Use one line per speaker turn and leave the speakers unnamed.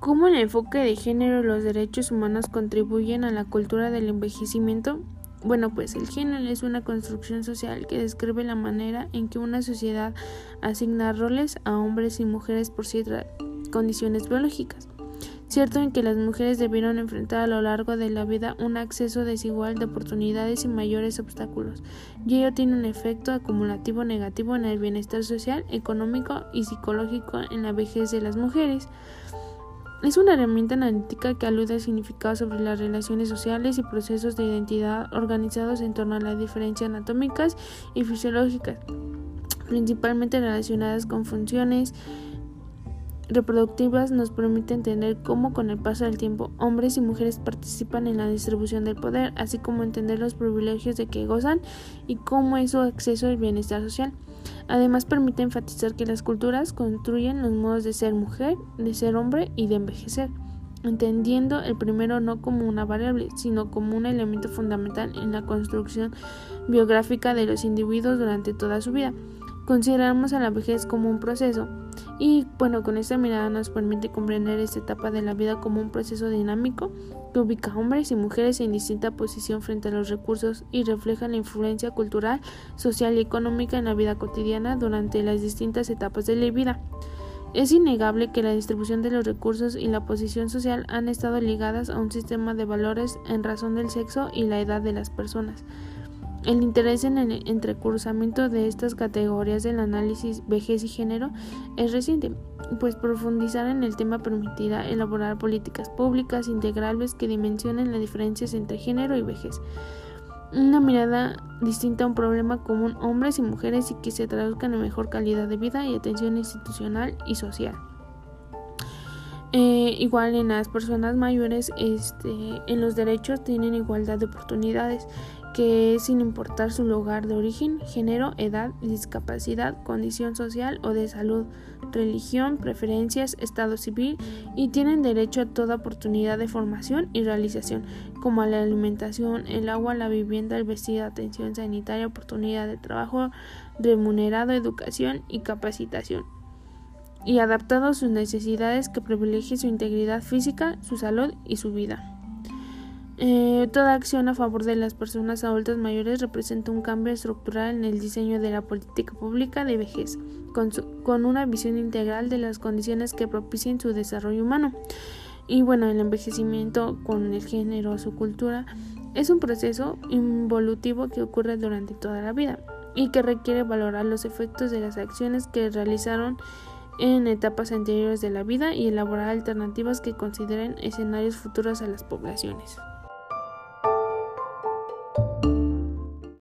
¿Cómo el enfoque de género y los derechos humanos contribuyen a la cultura del envejecimiento? Bueno, pues el género es una construcción social que describe la manera en que una sociedad asigna roles a hombres y mujeres por ciertas condiciones biológicas. Cierto en que las mujeres debieron enfrentar a lo largo de la vida un acceso desigual de oportunidades y mayores obstáculos, y ello tiene un efecto acumulativo negativo en el bienestar social, económico y psicológico en la vejez de las mujeres. Es una herramienta analítica que alude al significado sobre las relaciones sociales y procesos de identidad organizados en torno a las diferencias anatómicas y fisiológicas, principalmente relacionadas con funciones reproductivas nos permite entender cómo con el paso del tiempo hombres y mujeres participan en la distribución del poder, así como entender los privilegios de que gozan y cómo es su acceso al bienestar social. Además permite enfatizar que las culturas construyen los modos de ser mujer, de ser hombre y de envejecer, entendiendo el primero no como una variable, sino como un elemento fundamental en la construcción biográfica de los individuos durante toda su vida. Consideramos a la vejez como un proceso y bueno, con esta mirada nos permite comprender esta etapa de la vida como un proceso dinámico que ubica a hombres y mujeres en distinta posición frente a los recursos y refleja la influencia cultural, social y económica en la vida cotidiana durante las distintas etapas de la vida. Es innegable que la distribución de los recursos y la posición social han estado ligadas a un sistema de valores en razón del sexo y la edad de las personas. El interés en el entrecruzamiento de estas categorías del análisis vejez y género es reciente, pues profundizar en el tema permitirá elaborar políticas públicas integrales que dimensionen las diferencias entre género y vejez. Una mirada distinta a un problema común hombres y mujeres y que se traduzcan en mejor calidad de vida y atención institucional y social. Eh, igual en las personas mayores este, en los derechos tienen igualdad de oportunidades que sin importar su lugar de origen, género, edad, discapacidad, condición social o de salud, religión, preferencias, estado civil y tienen derecho a toda oportunidad de formación y realización, como a la alimentación, el agua, la vivienda, el vestido, atención sanitaria, oportunidad de trabajo remunerado, educación y capacitación y adaptado a sus necesidades que privilegie su integridad física, su salud y su vida. Eh, toda acción a favor de las personas adultas mayores representa un cambio estructural en el diseño de la política pública de vejez, con, con una visión integral de las condiciones que propicien su desarrollo humano. Y bueno, el envejecimiento con el género, su cultura, es un proceso involutivo que ocurre durante toda la vida y que requiere valorar los efectos de las acciones que realizaron en etapas anteriores de la vida y elaborar alternativas que consideren escenarios futuros a las poblaciones.